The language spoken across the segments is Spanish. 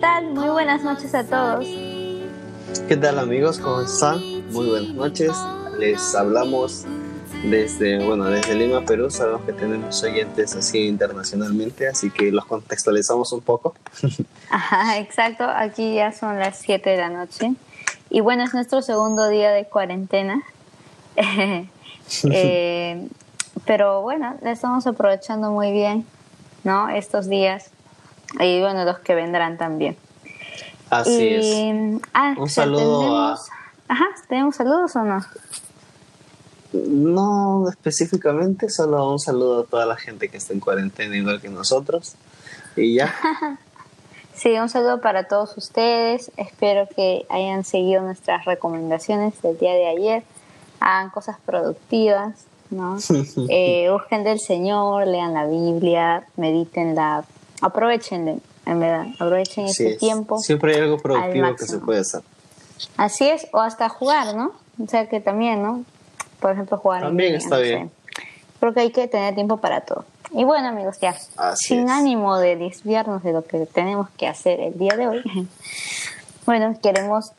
amigos, ¿qué tal? Muy buenas noches a todos. ¿Qué tal amigos? ¿Cómo están? Muy buenas noches. Les hablamos desde, bueno, desde Lima, Perú. Sabemos que tenemos oyentes así internacionalmente, así que los contextualizamos un poco. Ajá, exacto. Aquí ya son las 7 de la noche. Y bueno, es nuestro segundo día de cuarentena. Eh, pero bueno, le estamos aprovechando muy bien, ¿no? Estos días. Y bueno, los que vendrán también. Así es. Ah, un saludo a... Ajá, ¿tenemos saludos o no? No específicamente, solo un saludo a toda la gente que está en cuarentena igual que nosotros. Y ya. sí, un saludo para todos ustedes. Espero que hayan seguido nuestras recomendaciones del día de ayer. Hagan cosas productivas, ¿no? eh, busquen del Señor, lean la Biblia, mediten la... Aprovechen, en verdad, aprovechen ese tiempo. Siempre hay algo productivo que se puede hacer. Así es, o hasta jugar, ¿no? O sea que también, ¿no? Por ejemplo, jugar. También está bien. Creo que hay que tener tiempo para todo. Y bueno, amigos, ya, sin ánimo de desviarnos de lo que tenemos que hacer el día de hoy, bueno, queremos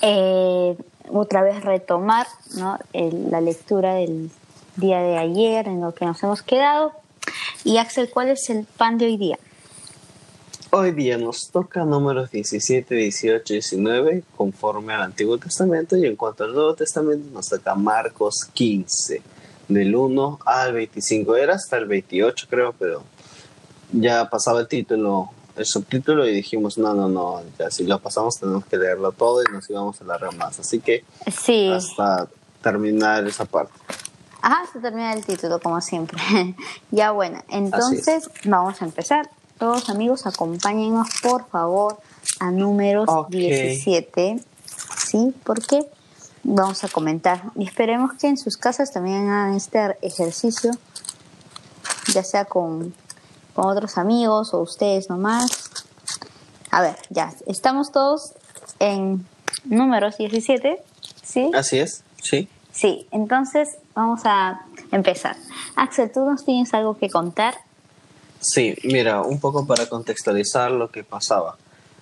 eh, otra vez retomar ¿no? la lectura del día de ayer, en lo que nos hemos quedado. Y Axel, ¿cuál es el pan de hoy día? Hoy día nos toca números 17, 18, 19 conforme al Antiguo Testamento y en cuanto al Nuevo Testamento nos toca Marcos 15, del 1 al 25. Era hasta el 28 creo, pero ya pasaba el título, el subtítulo y dijimos, no, no, no, ya si lo pasamos tenemos que leerlo todo y nos íbamos a largar más. Así que sí. hasta terminar esa parte. Ajá, hasta terminar el título, como siempre. ya bueno, entonces vamos a empezar todos amigos, acompáñenos por favor a números 17, ¿sí? Porque vamos a comentar y esperemos que en sus casas también hagan este ejercicio, ya sea con, con otros amigos o ustedes nomás. A ver, ya, estamos todos en números 17, ¿sí? Así es, sí. Sí, entonces vamos a empezar. Axel, ¿tú nos tienes algo que contar Sí, mira, un poco para contextualizar lo que pasaba.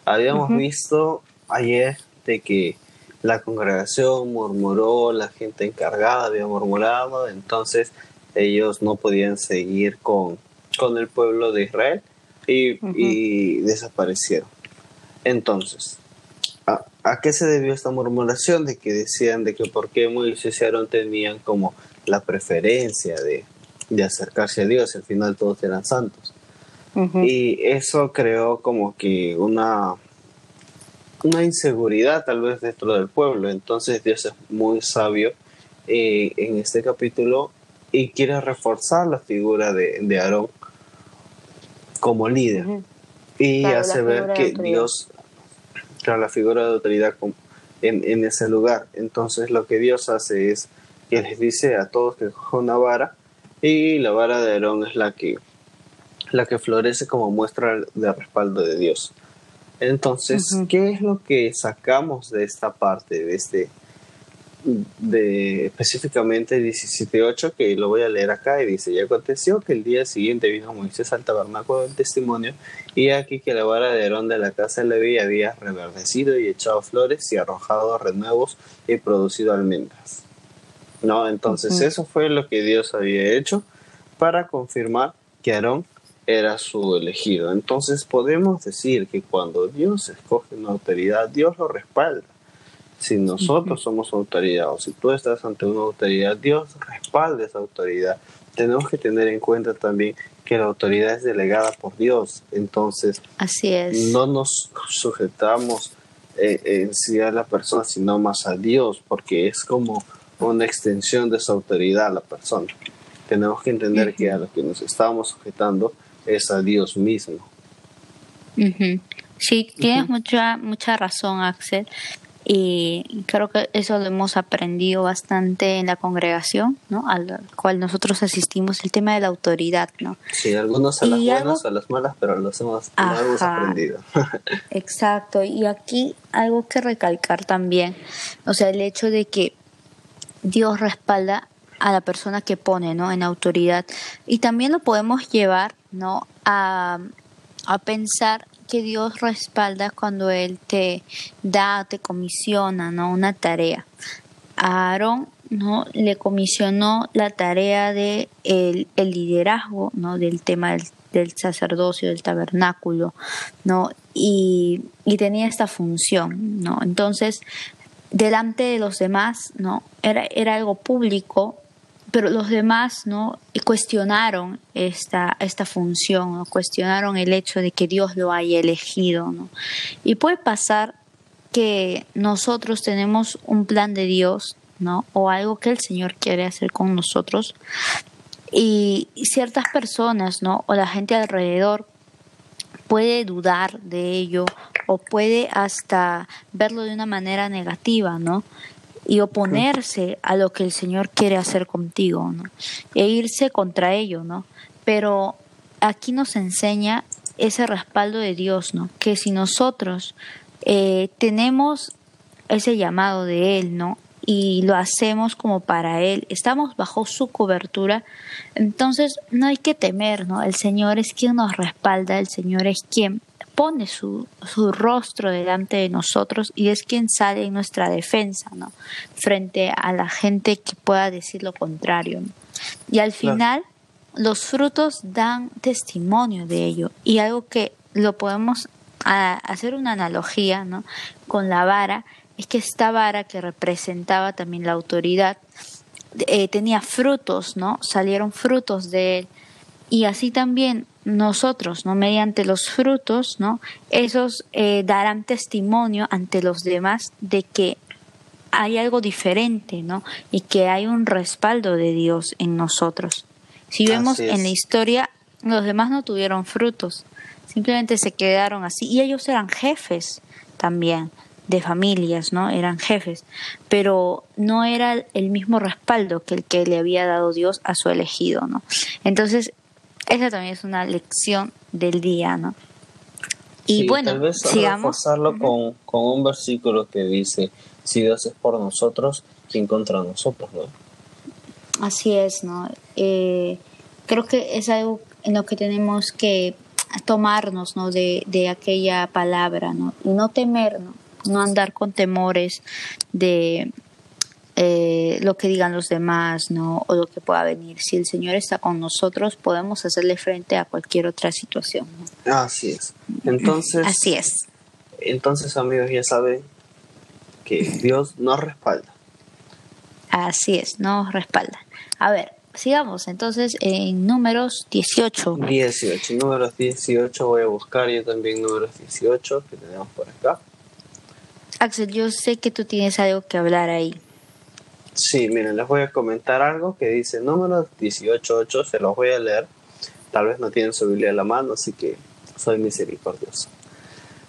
Habíamos visto ayer de que la congregación murmuró, la gente encargada había murmurado, entonces ellos no podían seguir con, con el pueblo de Israel y, desaparecieron. Entonces, ¿a, qué se debió esta murmuración? De que decían de que por qué Moisés y Aarón tenían como la preferencia de, de acercarse a Dios, al final todos eran santos. Y eso creó como que una, una inseguridad tal vez dentro del pueblo. Entonces Dios es muy sabio eh, en este capítulo y quiere reforzar la figura de, de Aarón como líder. Y hace ver que Dios, claro, la figura de autoridad en, en, ese lugar. Entonces lo que Dios hace es que les dice a todos que cojan una vara y la vara de Aarón es la que, la que florece como muestra de respaldo de Dios. Entonces, ¿qué es lo que sacamos de esta parte, de este, de específicamente 17.8, que lo voy a leer acá y dice, y aconteció que el día siguiente vino Moisés al tabernáculo del testimonio y aquí que la vara de Aarón de la casa de Leví había reverdecido y echado flores y arrojado renuevos y producido almendras. ¿no? Entonces eso fue lo que Dios había hecho para confirmar que Aarón era su elegido. Entonces podemos decir que cuando Dios escoge una autoridad, Dios lo respalda. Si nosotros somos autoridad o si tú estás ante una autoridad, Dios respalda esa autoridad. Tenemos que tener en cuenta también que la autoridad es delegada por Dios. Entonces, Así es. no nos sujetamos eh, en sí a la persona, sino más a Dios, porque es como una extensión de su autoridad a la persona. Tenemos que entender que a lo que nos estamos sujetando es a Dios mismo. Sí, tienes mucha, mucha razón, Axel. Y creo que eso lo hemos aprendido bastante en la congregación, ¿no? Al cual nosotros asistimos, el tema de la autoridad, ¿no? Sí, algunos a las buenas, a las malas, pero los hemos, lo hemos aprendido. Exacto, y aquí algo que recalcar también, o sea, el hecho de que Dios respalda a la persona que pone, ¿no? En autoridad. Y también lo podemos llevar, ¿no? A, a pensar que Dios respalda cuando Él te da, te comisiona, ¿no? Una tarea. A Aarón, ¿no? Le comisionó la tarea de el, liderazgo, ¿no? Del tema del, sacerdocio, del tabernáculo, ¿no? Y, y, tenía esta función, ¿no? Entonces, delante de los demás, ¿no? Era, era algo público, pero los demás no cuestionaron esta, esta función, ¿no? cuestionaron el hecho de que Dios lo haya elegido. ¿no? Y puede pasar que nosotros tenemos un plan de Dios, ¿no? O algo que el Señor quiere hacer con nosotros. Y, ciertas personas, ¿no? O la gente alrededor puede dudar de ello o puede hasta verlo de una manera negativa, ¿no? Y oponerse a lo que el Señor quiere hacer contigo, ¿no? E irse contra ello, ¿no? Pero aquí nos enseña ese respaldo de Dios, ¿no? Que si nosotros eh, tenemos ese llamado de Él, ¿no? Y lo hacemos como para Él, estamos bajo su cobertura, entonces no hay que temer, ¿no? El Señor es quien nos respalda, el Señor es quien pone su, su, rostro delante de nosotros y es quien sale en nuestra defensa, ¿no? Frente a la gente que pueda decir lo contrario. Y al final, los frutos dan testimonio de ello. Y algo que lo podemos hacer una analogía, ¿no? Con la vara, es que esta vara que representaba también la autoridad, eh, tenía frutos, ¿no? Salieron frutos de él. Y así también nosotros, ¿no? Mediante los frutos, ¿no? Esos eh, darán testimonio ante los demás de que hay algo diferente, ¿no? Y que hay un respaldo de Dios en nosotros. Si vemos en la historia, los demás no tuvieron frutos, simplemente se quedaron así. Y ellos eran jefes también de familias, ¿no? Eran jefes, pero no era el mismo respaldo que el que le había dado Dios a su elegido, ¿no? Entonces, esa también es una lección del día, ¿no? Y bueno, tal vez sigamos. con, con un versículo que dice, si Dios es por nosotros, ¿quién contra nosotros, no? Así es, ¿no? Eh, creo que es algo en lo que tenemos que tomarnos, ¿no? De, de aquella palabra, ¿no? Y no temer, ¿no? No andar con temores de, eh, lo que digan los demás, ¿no? O lo que pueda venir. Si el Señor está con nosotros, podemos hacerle frente a cualquier otra situación. Así es. Entonces. Así es. Entonces, amigos, ya saben que Dios nos respalda. Así es, nos respalda. A ver, sigamos entonces en números 18. 18, números 18 voy a buscar yo también números 18 que tenemos por acá. Axel, yo sé que tú tienes algo que hablar ahí. Sí, miren, les voy a comentar algo que dice número 18.8, se los voy a leer. Tal vez no tienen su Biblia a la mano, así que soy misericordioso.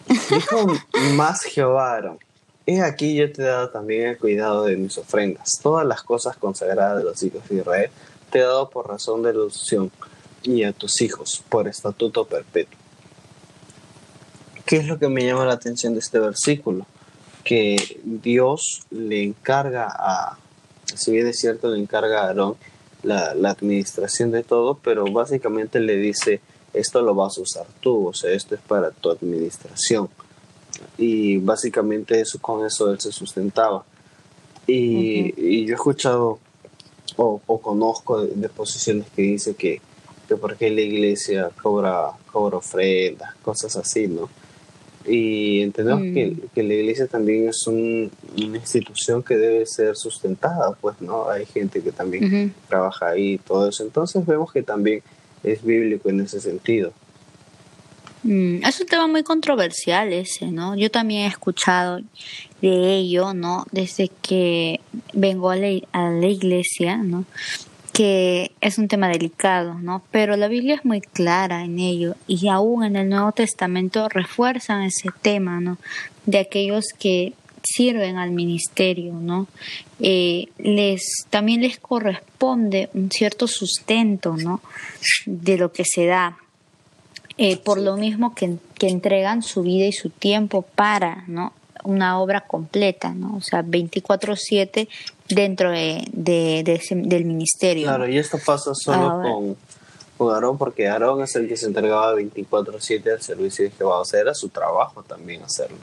Dijo más Jehová He aquí yo te he dado también el cuidado de mis ofrendas. Todas las cosas consagradas de los hijos de Israel te he dado por razón de la unción y a tus hijos por estatuto perpetuo. ¿Qué es lo que me llama la atención de este versículo? Que Dios le encarga a, si bien es cierto, le encarga a Aarón la, administración de todo, pero básicamente le dice, esto lo vas a usar tú, o sea, esto es para tu administración. Y básicamente eso, con eso él se sustentaba. Y, yo he escuchado o, conozco de, posiciones que dice que, que porque la iglesia cobra, cobra ofrendas, cosas así, ¿no? Y entendemos que, mm. que, la iglesia también es una institución que debe ser sustentada, pues, ¿no? Hay gente que también trabaja ahí y todo eso. Entonces vemos que también es bíblico en ese sentido. Mm, es un tema muy controversial ese, ¿no? Yo también he escuchado de ello, ¿no? Desde que vengo a a la iglesia, ¿no? Que es un tema delicado, ¿no? Pero la Biblia es muy clara en ello y aún en el Nuevo Testamento refuerzan ese tema, ¿no? De aquellos que sirven al ministerio, ¿no? Eh, les también les corresponde un cierto sustento, ¿no? De lo que se da, eh, por lo mismo que, que entregan su vida y su tiempo para, ¿no? Una obra completa, ¿no? O sea, 24/7 dentro de, del ministerio. Claro, y esto pasa solo con, con Aarón porque Aarón es el que se entregaba 24/7 al servicio de Jehová, o sea, era su trabajo también hacerlo.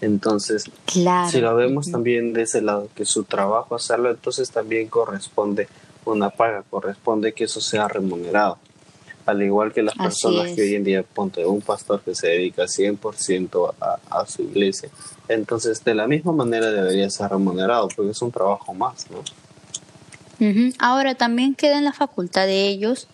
Entonces, si lo vemos también de ese lado, que su trabajo hacerlo, entonces también corresponde una paga, corresponde que eso sea remunerado. Al igual que las personas que hoy en día, ponte un pastor que se dedica 100% a, a su iglesia, entonces de la misma manera debería ser remunerado, porque es un trabajo más, ¿no? Ahora también queda en la facultad de ellos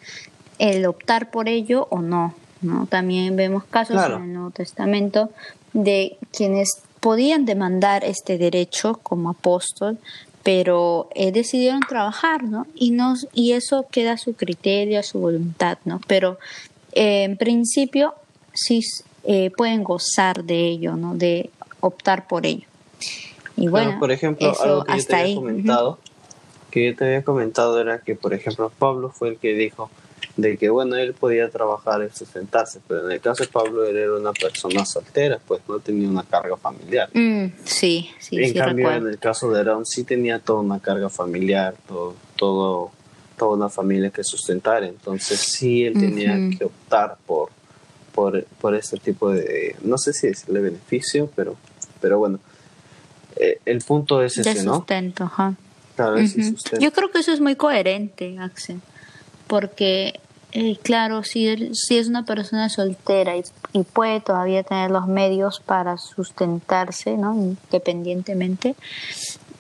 el optar por ello o no. ¿no? También vemos casos en el Nuevo Testamento de quienes podían demandar este derecho como apóstol, pero eh, decidieron trabajar, ¿no? Y, no, y eso queda a su criterio, a su voluntad, ¿no? Pero eh, en principio sí eh, pueden gozar de ello, ¿no? De optar por ello. Y bueno, por ejemplo, algo que yo te había comentado, que yo te había comentado era que, por ejemplo, Pablo fue el que dijo, de que bueno, él podía trabajar y sustentarse, pero en el caso de Pablo él era una persona soltera, pues no tenía una carga familiar. Mm, sí, sí. En cambio, en el caso de Aaron sí tenía toda una carga familiar, todo, todo, toda una familia que sustentar, entonces sí él tenía que optar por, por, por este tipo de, no sé si decirle beneficio, pero, pero bueno, eh, el punto es ese, ¿no? Sustento, ajá. Yo creo que eso es muy coherente, Axel porque eh, claro, si, si es una persona soltera y, puede todavía tener los medios para sustentarse, ¿no? Independientemente,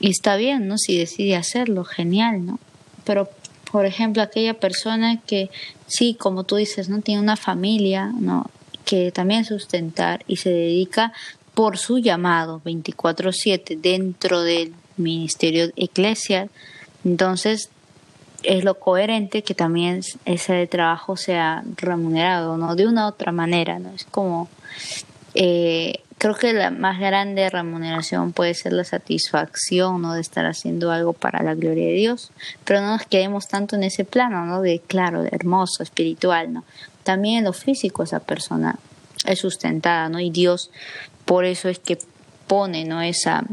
y está bien, ¿no? Si decide hacerlo, genial, ¿no? Pero, por ejemplo, aquella persona que sí, como tú dices, ¿no? Tiene una familia, ¿no? Que también sustentar y se dedica por su llamado 24/7 dentro del ministerio eclesial, entonces es lo coherente que también ese trabajo sea remunerado, ¿no? De una otra manera, ¿no? Es como, eh, creo que la más grande remuneración puede ser la satisfacción, ¿no? De estar haciendo algo para la gloria de Dios, pero no nos quedemos tanto en ese plano, ¿no? De, claro, de hermoso, espiritual, ¿no? También en lo físico esa persona es sustentada, ¿no? Y Dios por eso es que pone, ¿no? Esa,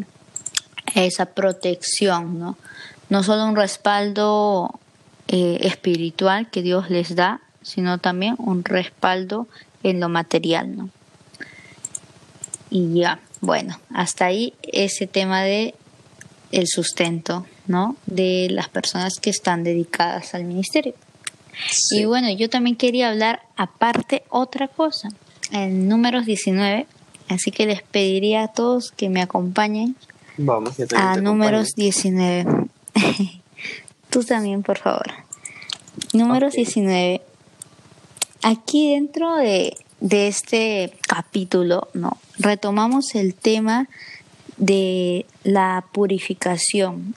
esa protección, ¿no? No solo un respaldo eh, espiritual que Dios les da, sino también un respaldo en lo material, ¿no? Y ya, bueno, hasta ahí ese tema de el sustento, ¿no? De las personas que están dedicadas al ministerio. Y bueno, yo también quería hablar aparte otra cosa, en números 19, así que les pediría a todos que me acompañen Vamos, a números 19. Tú también, por favor. Número 19. Aquí dentro de, de este capítulo, ¿no? Retomamos el tema de la purificación.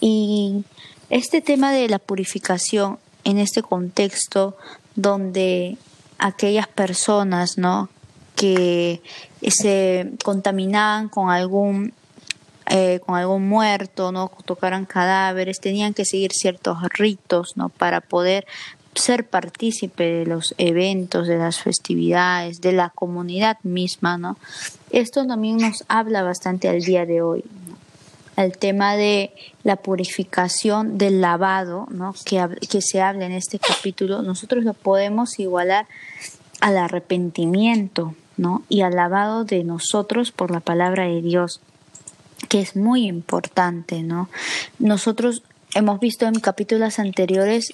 Y este tema de la purificación en este contexto donde aquellas personas, ¿no? que se contaminaban con algún eh, con algún muerto, no tocaran cadáveres, tenían que seguir ciertos ritos, ¿no? Para poder ser partícipe de los eventos, de las festividades, de la comunidad misma, ¿no? Esto también nos habla bastante al día de hoy, El tema de la purificación del lavado, ¿no? Que, que se habla en este capítulo, nosotros lo podemos igualar al arrepentimiento, ¿no? Y al lavado de nosotros por la palabra de Dios que es muy importante, ¿no? Nosotros hemos visto en capítulos anteriores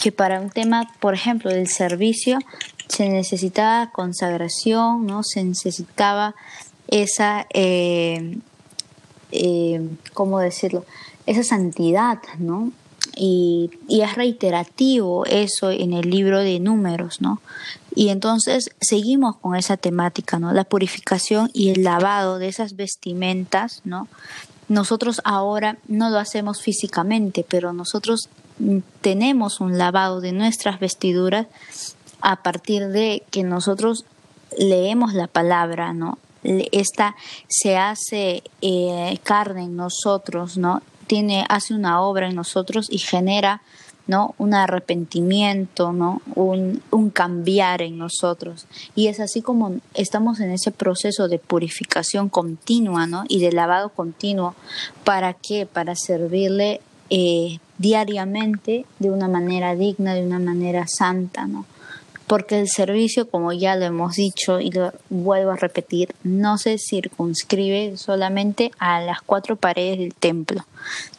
que para un tema, por ejemplo, del servicio, se necesitaba consagración, ¿no? Se necesitaba esa, eh, eh, ¿cómo decirlo? Esa santidad, ¿no? Y, es reiterativo eso en el libro de números, ¿no? Y entonces seguimos con esa temática, ¿no? La purificación y el lavado de esas vestimentas, ¿no? Nosotros ahora no lo hacemos físicamente, pero nosotros tenemos un lavado de nuestras vestiduras a partir de que nosotros leemos la palabra, ¿no? Esta se hace eh, carne en nosotros, ¿no? Tiene, hace una obra en nosotros y genera ¿no? Un arrepentimiento, ¿no? Un, un, cambiar en nosotros. Y es así como estamos en ese proceso de purificación continua, ¿no? Y de lavado continuo. ¿Para qué? Para servirle, eh, diariamente de una manera digna, de una manera santa, ¿no? Porque el servicio, como ya lo hemos dicho y lo vuelvo a repetir, no se circunscribe solamente a las cuatro paredes del templo,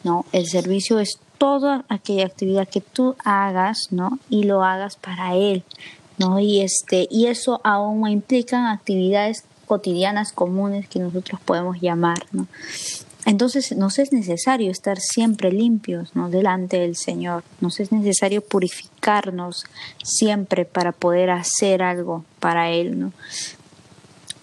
¿no? El servicio es toda aquella actividad que tú hagas, ¿no? Y lo hagas para Él, ¿no? Y, este, y eso aún implica actividades cotidianas comunes que nosotros podemos llamar, ¿no? Entonces nos es necesario estar siempre limpios ¿no? delante del Señor, nos es necesario purificarnos siempre para poder hacer algo para Él. ¿no?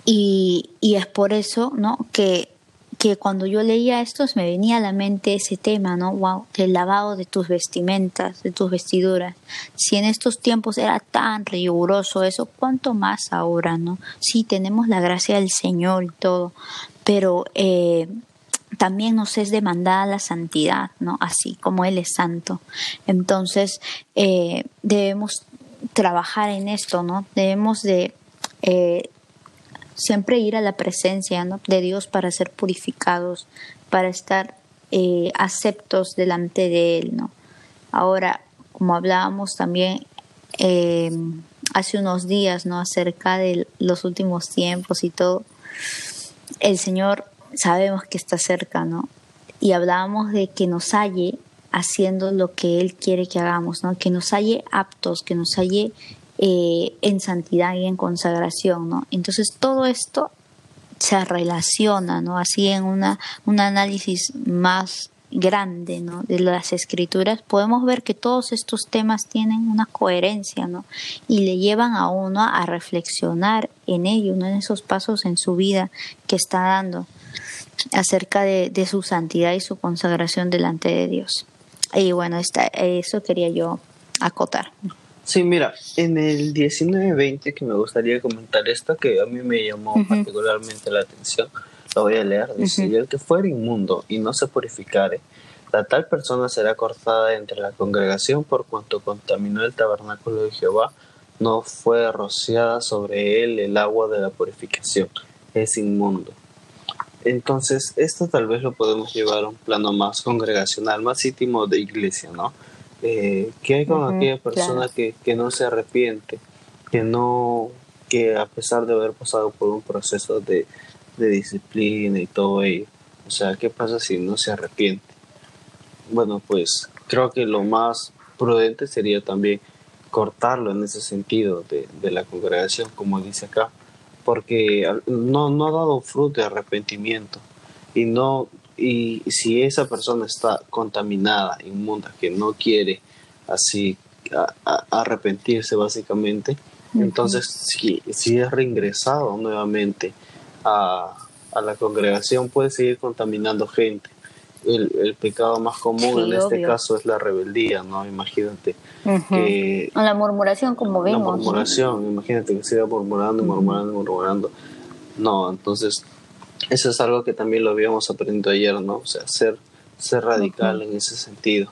Y, y es por eso ¿no? que, que cuando yo leía esto me venía a la mente ese tema, ¿no? Wow, del lavado de tus vestimentas, de tus vestiduras. Si en estos tiempos era tan riguroso eso, ¿cuánto más ahora, no? Sí, tenemos la gracia del Señor y todo, pero... Eh, también nos es demandada la santidad, ¿no? Así como Él es santo. Entonces, eh, debemos trabajar en esto, ¿no? Debemos de eh, siempre ir a la presencia de Dios para ser purificados, para estar eh, aceptos delante de Él, ¿no? Ahora, como hablábamos también hace unos días, ¿no? Acerca de los últimos tiempos y todo, el Señor sabemos que está cerca, ¿no? Y hablábamos de que nos halle haciendo lo que Él quiere que hagamos, ¿no? Que nos halle aptos, que nos halle eh, en santidad y en consagración, ¿no? Entonces todo esto se relaciona, ¿no? Así en una, un análisis más grande ¿no? de las escrituras, podemos ver que todos estos temas tienen una coherencia ¿no? y le llevan a uno a reflexionar en ello, ¿no? en esos pasos en su vida que está dando acerca de, su santidad y su consagración delante de Dios. Y bueno, eso quería yo acotar. Sí, mira, en el 19-20 que me gustaría comentar esto que a mí me llamó particularmente la atención, lo voy a leer, dice, el que fuera inmundo y no se purificare, la tal persona será cortada entre la congregación por cuanto contaminó el tabernáculo de Jehová, no fue rociada sobre él el agua de la purificación, es inmundo. Entonces, esto tal vez lo podemos llevar a un plano más congregacional, más íntimo de iglesia, ¿no? Eh, ¿Qué hay con aquella persona que, que, no se arrepiente, que no, que a pesar de haber pasado por un proceso de, de disciplina y todo ello, o sea, ¿qué pasa si no se arrepiente? Bueno, pues creo que lo más prudente sería también cortarlo en ese sentido de, de la congregación, como dice acá porque no, no ha dado fruto de arrepentimiento. Y no y si esa persona está contaminada, inmunda, que no quiere así arrepentirse básicamente, entonces si, si es reingresado nuevamente a, a la congregación puede seguir contaminando gente el, pecado más común en este caso es la rebeldía, ¿no? Imagínate. que, la murmuración, como vimos. La murmuración, imagínate que siga murmurando, murmurando, murmurando. No, entonces, eso es algo que también lo habíamos aprendido ayer, ¿no? O sea, ser, ser radical en ese sentido.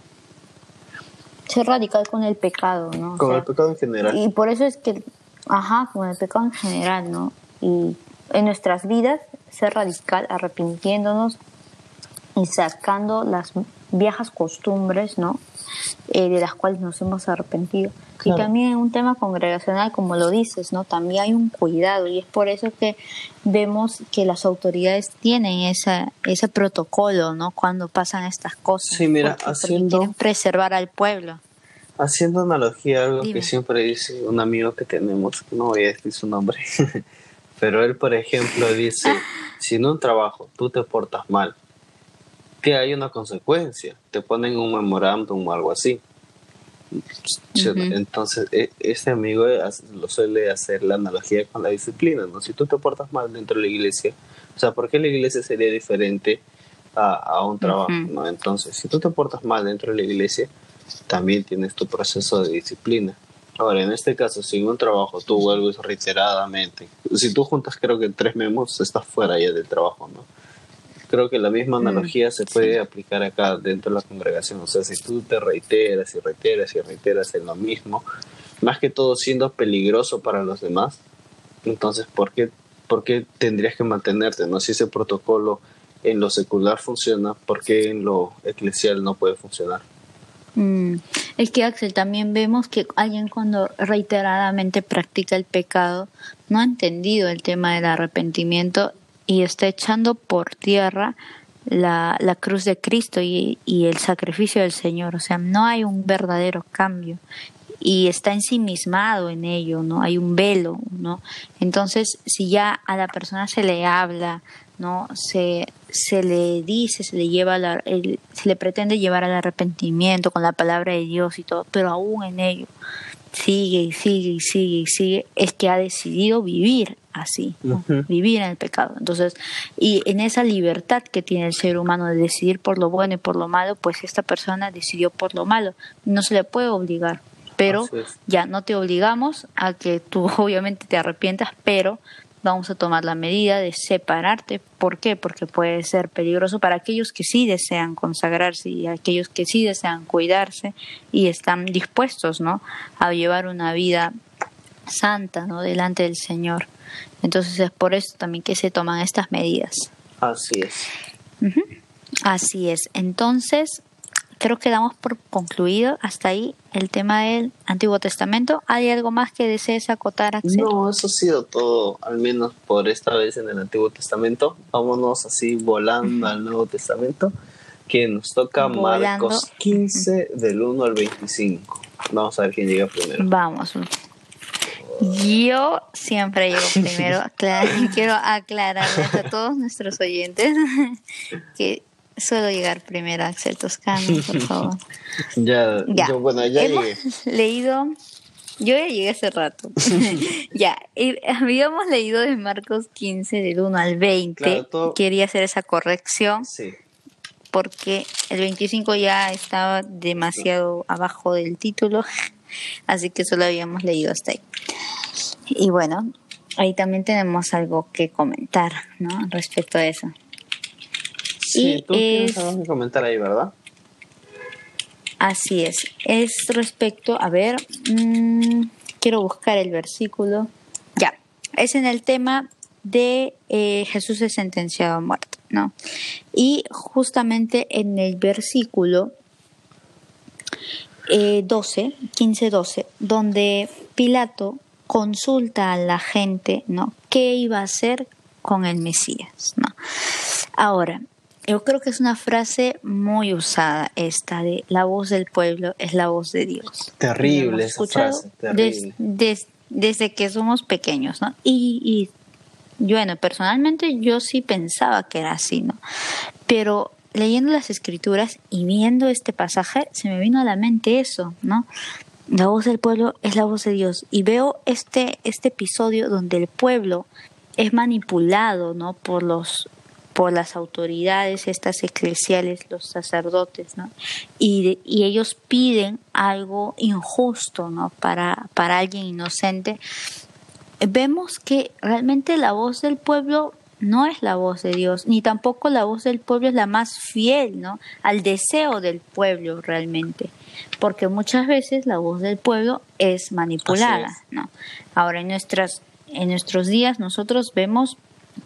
Ser radical con el pecado, ¿no? Con el pecado en general. Y por eso es que, ajá, con el pecado en general, ¿no? Y en nuestras vidas, ser radical, arrepintiéndonos y sacando las viejas costumbres, ¿no? Eh, de las cuales nos hemos arrepentido. Y también en un tema congregacional, como lo dices, ¿no? También hay un cuidado y es por eso que vemos que las autoridades tienen esa, ese protocolo, ¿no? Cuando pasan estas cosas. Sí, mira, haciendo... quieren preservar al pueblo. Haciendo analogía a algo que siempre dice un amigo que tenemos, no voy a decir su nombre, pero él, por ejemplo, dice, si en un trabajo tú te portas mal, que hay una consecuencia, te ponen un memorándum o algo así. Entonces, e, este amigo lo suele hacer la analogía con la disciplina, ¿no? Si tú te portas mal dentro de la iglesia, o sea, ¿por qué la iglesia sería diferente a, a un trabajo, ¿no? Entonces, si tú te portas mal dentro de la iglesia, también tienes tu proceso de disciplina. Ahora, en este caso, si en un trabajo tú vuelves reiteradamente, si tú juntas creo que tres memos, estás fuera ya del trabajo, ¿no? Creo que la misma mm, analogía se puede aplicar acá dentro de la congregación. O sea, si tú te reiteras y reiteras y reiteras en lo mismo, más que todo siendo peligroso para los demás, entonces, ¿por qué, por qué tendrías que mantenerte? ¿no? Si ese protocolo en lo secular funciona, ¿por qué en lo eclesial no puede funcionar? Mm. Es que Axel, también vemos que alguien cuando reiteradamente practica el pecado no ha entendido el tema del arrepentimiento y está echando por tierra la, la cruz de Cristo y, y, el sacrificio del Señor. O sea, no hay un verdadero cambio y está ensimismado en ello, ¿no? Hay un velo, ¿no? Entonces, si ya a la persona se le habla, ¿no? Se, se le dice, se le lleva el, se le pretende llevar al arrepentimiento con la palabra de Dios y todo, pero aún en ello sigue y sigue y sigue y sigue, es que ha decidido vivir así, vivir en el pecado. Entonces, y en esa libertad que tiene el ser humano de decidir por lo bueno y por lo malo, pues esta persona decidió por lo malo. No se le puede obligar, pero ya no te obligamos a que tú obviamente te arrepientas, pero vamos a tomar la medida de separarte. ¿Por qué? Porque puede ser peligroso para aquellos que sí desean consagrarse y aquellos que sí desean cuidarse y están dispuestos, ¿no? A llevar una vida santa, ¿no? Delante del Señor. Entonces es por eso también que se toman estas medidas. Así es. Así es. Entonces, creo que damos por concluido hasta ahí el tema del Antiguo Testamento. ¿Hay algo más que desees acotar, Axel? No, eso ha sido todo, al menos por esta vez en el Antiguo Testamento. Vámonos así volando al Nuevo Testamento, que nos toca Marcos 15 del 1 al 25. Vamos a ver quién llega primero. Vamos. Yo siempre llego primero. quiero aclararles a todos nuestros oyentes que suelo llegar primero, Axel Toscano, por favor. ya, Yo, bueno, ya llegué. leído, yo ya llegué hace rato. ya, habíamos leído de Marcos 15, del 1 al 20. Quería hacer esa corrección. Sí. Porque el 25 ya estaba demasiado abajo del título, así que solo habíamos leído hasta ahí. Y bueno, ahí también tenemos algo que comentar, ¿no? Respecto a eso. Sí, tú tienes algo que comentar ahí, ¿verdad? Así es. Es respecto, a ver, mmm, quiero buscar el versículo. Ya, es en el tema de eh, Jesús es sentenciado a muerte, ¿no? Y justamente en el versículo eh, 12, 15, 12, donde Pilato consulta a la gente, ¿no? ¿Qué iba a hacer con el Mesías, ¿no? Ahora, yo creo que es una frase muy usada esta de la voz del pueblo es la voz de Dios. Terrible esa frase, terrible. desde que somos pequeños, ¿no? Y, y bueno, personalmente yo sí pensaba que era así, ¿no? Pero leyendo las escrituras y viendo este pasaje, se me vino a la mente eso, ¿no? La voz del pueblo es la voz de Dios. Y veo este, este episodio donde el pueblo es manipulado, ¿no? Por los por las autoridades estas eclesiales, los sacerdotes, ¿no? Y, y ellos piden algo injusto, ¿no? Para, para alguien inocente. Vemos que realmente la voz del pueblo no es la voz de Dios, ni tampoco la voz del pueblo es la más fiel, ¿no? Al deseo del pueblo realmente, porque muchas veces la voz del pueblo es manipulada, ¿no? Ahora en nuestras en nuestros días nosotros vemos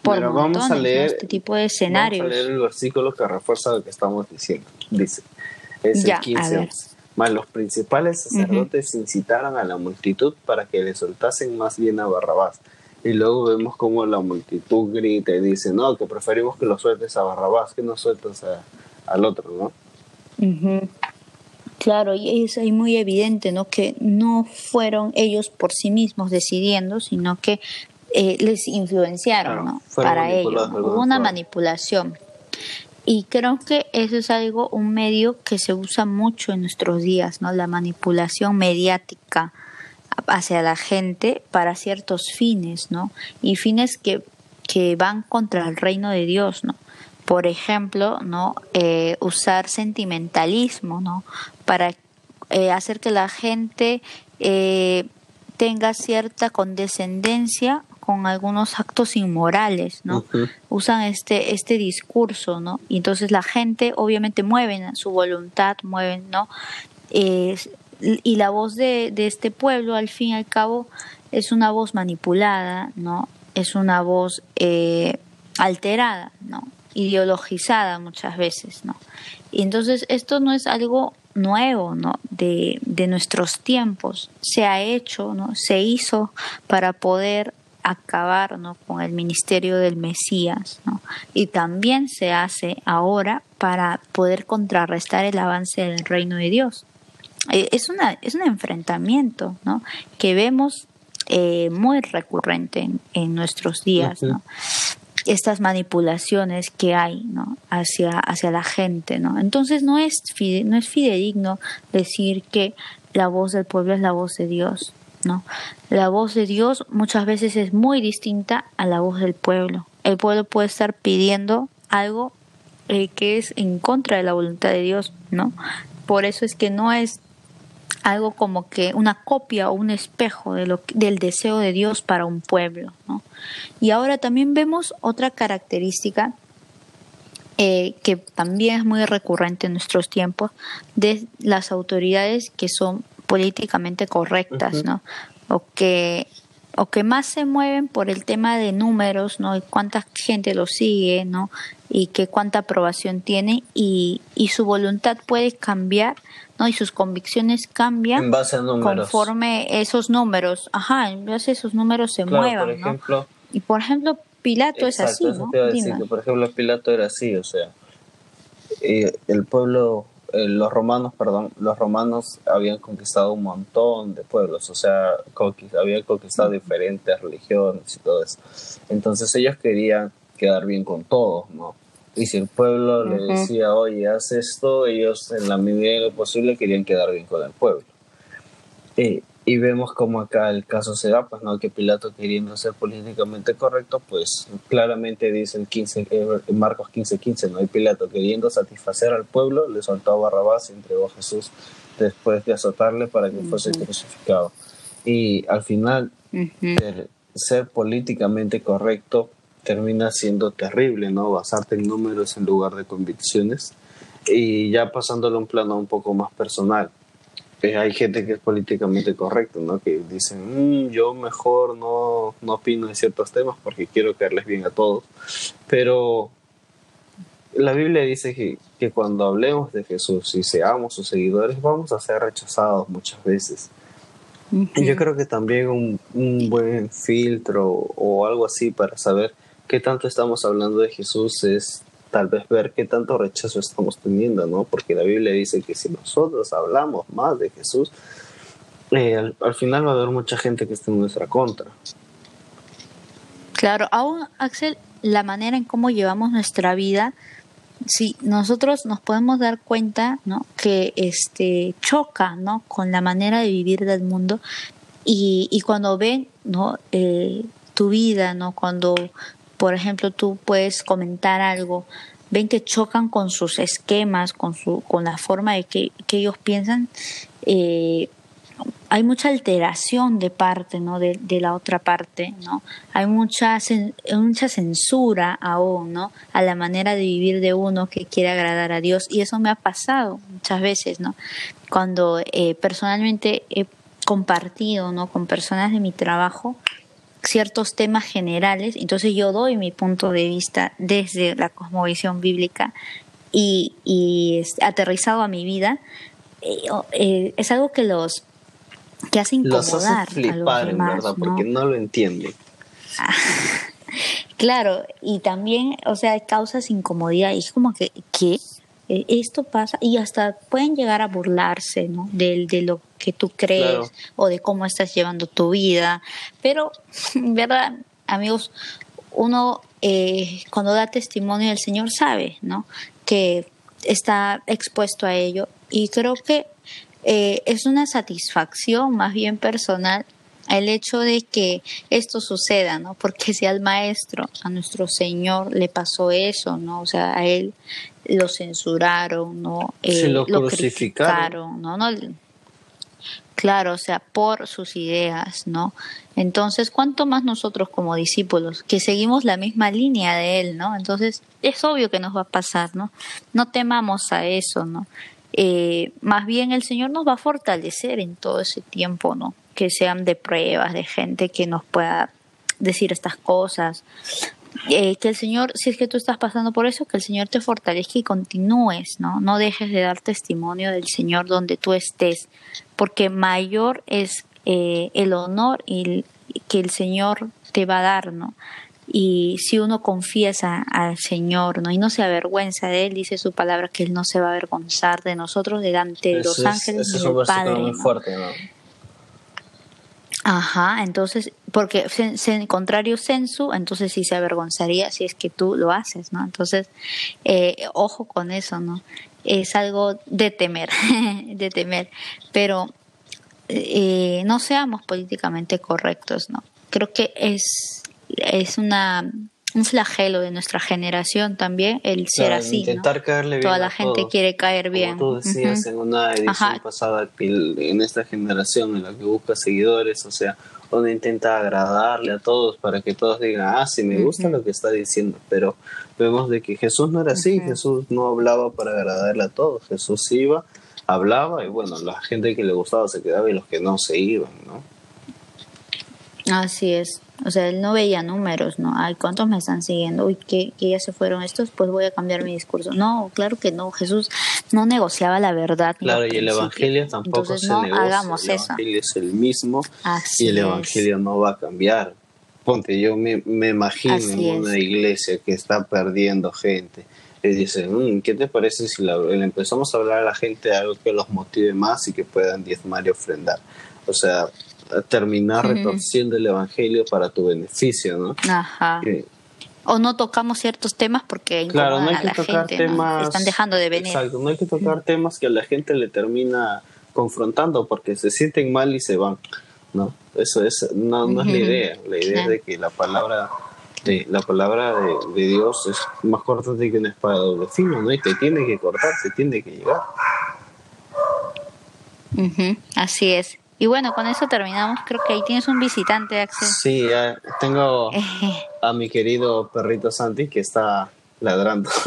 por vamos a leer este tipo de escenarios. Vamos a leer el versículo que refuerza lo que estamos diciendo. Dice, es el 15. Más los principales sacerdotes incitaron a la multitud para que le soltasen más bien a Barrabás. Y luego vemos como la multitud grita y dice, no, que preferimos que lo sueltes a Barrabás, que no sueltes al otro, ¿no? Claro, y es ahí muy evidente, ¿no? Que no fueron ellos por sí mismos decidiendo, sino que eh, les influenciaron para ello. Hubo una manipulación. Y creo que eso es algo, un medio que se usa mucho en nuestros días, ¿no? La manipulación mediática hacia la gente para ciertos fines, ¿no? Y fines que, que van contra el reino de Dios, ¿no? Por ejemplo, ¿no? Eh, usar sentimentalismo, ¿no? Para eh, hacer que la gente tenga cierta condescendencia con algunos actos inmorales, ¿no? Usan este, este discurso, ¿no? Y entonces la gente obviamente mueven su voluntad, mueven, ¿no? Y la voz de, de, este pueblo, al fin y al cabo, es una voz manipulada, ¿no? Es una voz eh, alterada, ¿no? Ideologizada muchas veces, ¿no? Y entonces esto no es algo nuevo ¿no? de, de nuestros tiempos se ha hecho, ¿no? se hizo para poder acabar con el ministerio del Mesías ¿no? y también se hace ahora para poder contrarrestar el avance del reino de Dios. Eh, es, una, es un enfrentamiento ¿no? que vemos eh, muy recurrente en, nuestros días. ¿no? estas manipulaciones que hay ¿no? hacia, hacia la gente. ¿no? Entonces no es, no es fidedigno decir que la voz del pueblo es la voz de Dios. ¿no? La voz de Dios muchas veces es muy distinta a la voz del pueblo. El pueblo puede estar pidiendo algo eh, que es en contra de la voluntad de Dios, ¿no? Por eso es que no es algo como que una copia o un espejo de lo, del deseo de Dios para un pueblo. ¿no? Y ahora también vemos otra característica eh, que también es muy recurrente en nuestros tiempos de las autoridades que son políticamente correctas, ¿no? O que o que más se mueven por el tema de números, ¿no? Y cuánta gente lo sigue, ¿no? Y que cuánta aprobación tiene y, y su voluntad puede cambiar, ¿no? Y sus convicciones cambian en base a números. conforme esos números, ajá, en base a esos números se muevan, por ejemplo, Y por ejemplo, Pilato es así, ¿no? por ejemplo, Pilato era así, o sea, eh, el pueblo eh, los romanos, perdón, los romanos habían conquistado un montón de pueblos, o sea, habían conquistado diferentes religiones y todo eso. Entonces ellos querían quedar bien con todos, ¿no? Y si el pueblo le decía, oye, haz esto, ellos en la medida de lo posible querían quedar bien con el pueblo. Y y vemos como acá el caso se da, pues no, que Pilato queriendo ser políticamente correcto, pues claramente dice el 15, eh, Marcos 15:15, 15, ¿no? Y Pilato queriendo satisfacer al pueblo, le soltó a Barrabás y entregó a Jesús después de azotarle para que fuese crucificado. Y al final, ser políticamente correcto termina siendo terrible, ¿no? Basarte en números en lugar de convicciones. Y ya pasándolo a un plano un poco más personal hay gente que es políticamente correcta, ¿no? Que dicen, mm, yo mejor no, no opino en ciertos temas porque quiero caerles bien a todos. Pero la Biblia dice que, que cuando hablemos de Jesús y seamos sus seguidores, vamos a ser rechazados muchas veces. Y yo creo que también un, un buen filtro o algo así para saber qué tanto estamos hablando de Jesús es tal vez ver qué tanto rechazo estamos teniendo, ¿no? Porque la Biblia dice que si nosotros hablamos más de Jesús, eh, al, final va a haber mucha gente que esté en nuestra contra. Claro, aún Axel, la manera en cómo llevamos nuestra vida, si nosotros nos podemos dar cuenta, ¿no? Que este choca, ¿no? Con la manera de vivir del mundo y, y cuando ven, ¿no? Eh, tu vida, ¿no? Cuando por ejemplo, tú puedes comentar algo, ven que chocan con sus esquemas, con, su, con la forma de que, ellos piensan, eh, hay mucha alteración de parte, ¿no? De, la otra parte, ¿no? Hay mucha, mucha censura aún, ¿no? A la manera de vivir de uno que quiere agradar a Dios. Y eso me ha pasado muchas veces, ¿no? Cuando eh, personalmente he compartido, ¿no? Con personas de mi trabajo, ciertos temas generales, entonces yo doy mi punto de vista desde la cosmovisión bíblica y, y aterrizado a mi vida, eh, eh, es algo que los que hace incomodar a los demás, verdad, porque no lo entienden. claro, y también, o sea, causas incomodidad y es como que, ¿qué? Eh, esto pasa y hasta pueden llegar a burlarse ¿no? de, de lo que tú crees o de cómo estás llevando tu vida. Pero, ¿verdad, amigos? Uno eh, cuando da testimonio del Señor sabe ¿no? que está expuesto a ello y creo que eh, es una satisfacción más bien personal el hecho de que esto suceda, ¿no? Porque si al maestro, a nuestro Señor le pasó eso, ¿no? O sea, a él lo censuraron, ¿no? Eh, lo, crucificaron. ¿no? ¿no? Claro, o sea, por sus ideas, ¿no? Entonces, ¿cuánto más nosotros como discípulos que seguimos la misma línea de Él, ¿no? Entonces, es obvio que nos va a pasar, ¿no? No temamos a eso, ¿no? Eh, más bien el Señor nos va a fortalecer en todo ese tiempo, ¿no? Que sean de pruebas, de gente que nos pueda decir estas cosas, eh, que el Señor, si es que tú estás pasando por eso, que el Señor te fortalezca y continúes, ¿no? No dejes de dar testimonio del Señor donde tú estés, porque mayor es eh, el honor y que el Señor te va a dar, ¿no? Y si uno confiesa al Señor, ¿no? Y no se avergüenza de Él, dice su palabra que Él no se va a avergonzar de nosotros delante de los ángeles y del Padre. Muy fuerte, ¿no? Ajá, entonces, porque en contrario sensu, entonces sí se avergonzaría si es que tú lo haces, ¿no? Entonces, eh, ojo con eso, ¿no? Es algo de temer, de temer, pero eh, no seamos políticamente correctos, ¿no? Creo que es, es una un flagelo de nuestra generación también el ser así. Intentar caerle bien. Toda la gente quiere caer bien. Como tú decías en una edición pasada, en esta generación en la que busca seguidores, o sea, uno intenta agradarle a todos para que todos digan, ah, sí, me gusta lo que está diciendo, pero vemos de que Jesús no era así, Jesús no hablaba para agradarle a todos, Jesús iba, hablaba y bueno, la gente que le gustaba se quedaba y los que no se iban, ¿no? Así es. O sea, él no veía números, ¿no? Ay, ¿cuántos me están siguiendo? Uy, que, ya se fueron estos, pues voy a cambiar mi discurso. No, claro que no. Jesús no negociaba la verdad. Claro, y el Evangelio tampoco se no Hagamos el Evangelio es el mismo y el Evangelio no va a cambiar. Ponte, yo me, me imagino en una iglesia que está perdiendo gente. Y dicen, mm, ¿qué te parece si le empezamos a hablar a la gente de algo que los motive más y que puedan diezmar y ofrendar? O sea, terminar retorciendo el evangelio para tu beneficio, ¿no? Ajá. o no tocamos ciertos temas porque claro, no hay que tocar temas, están dejando de venir. Exacto, no hay que tocar temas que a la gente le termina confrontando porque se sienten mal y se van, ¿no? Eso es no, no es la idea, la idea es de que la palabra de la palabra de, Dios es más corta que una espada de doble filo, ¿no? Y te tiene que cortar, se tiene que llegar. Así es. Y bueno, con eso terminamos. Creo que ahí tienes un visitante, Axel. Sí, tengo a mi querido perrito Santi que está ladrando.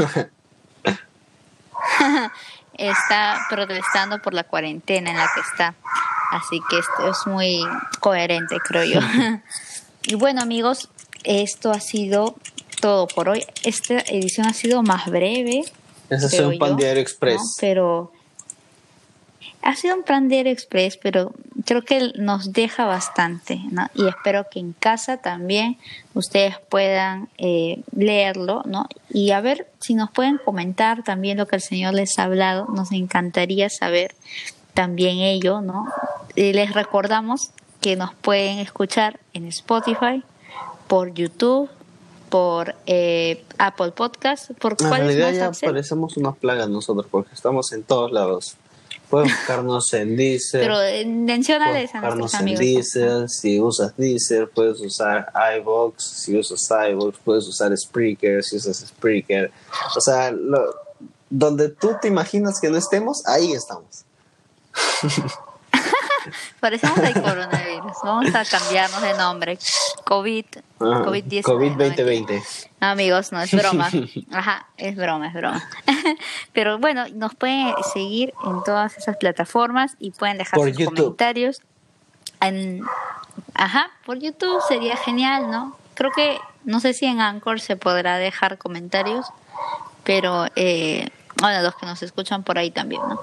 está protestando por la cuarentena en la que está. Así que esto es muy coherente, creo yo. y bueno, amigos, esto ha sido todo por hoy. Esta edición ha sido más breve. Ese es un pan diario express. Pero ha sido un plan diario express, pero creo que nos deja bastante, ¿no? Y espero que en casa también ustedes puedan eh, leerlo, ¿no? Y a ver si nos pueden comentar también lo que el Señor les ha hablado. Nos encantaría saber también ello, ¿no? Y les recordamos que nos pueden escuchar en Spotify, por YouTube, por eh, Apple Podcast, por En realidad ya parecemos unas plagas nosotros porque estamos en todos lados. Puedes buscarnos en Deezer. Pero eh, mencionales a nuestros amigos. en Deezer, si usas Deezer, puedes usar iVox, si usas iVox, puedes usar Spreaker, si usas Spreaker. O sea, donde tú te imaginas que no estemos, ahí estamos. Parecemos el coronavirus. Vamos a cambiarnos de nombre. COVID, COVID-19. COVID 2020. No, amigos, no es broma. Ajá, es broma, es broma. Pero bueno, nos pueden seguir en todas esas plataformas y pueden dejar sus comentarios. ajá, por YouTube sería genial, ¿no? Creo que, no sé si en Anchor se podrá dejar comentarios, pero eh, bueno, los que nos escuchan por ahí también, ¿no?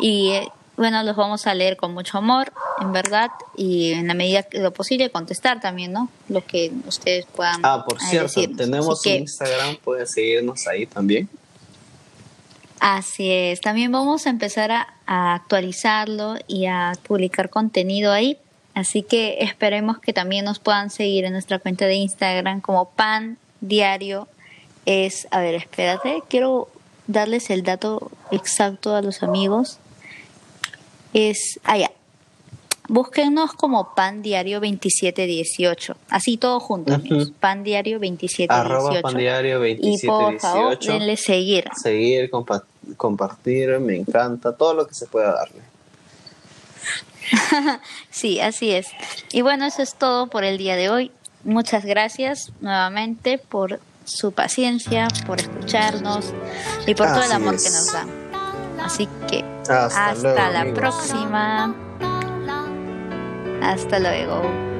Y eh, bueno, los vamos a leer con mucho amor, en verdad, y en la medida que lo posible contestar también, ¿no? Lo que ustedes puedan. Ah, por cierto, tenemos un Instagram, pueden seguirnos ahí también. Así es, también vamos a empezar a, actualizarlo y a publicar contenido ahí. Así que esperemos que también nos puedan seguir en nuestra cuenta de Instagram como Pan Diario. Es, a ver, espérate, quiero darles el dato exacto a los amigos es allá. Búsquenos como Pan Diario 2718. Así todo junto, Pan Diario 2718. Arroba Pan Diario 2718. Y por favor, denle seguir. Seguir, compartir, me encanta, todo lo que se pueda darle. sí, así es. Y bueno, eso es todo por el día de hoy. Muchas gracias nuevamente por su paciencia, por escucharnos y por todo el amor que nos dan. Así que hasta, la próxima. Hasta luego.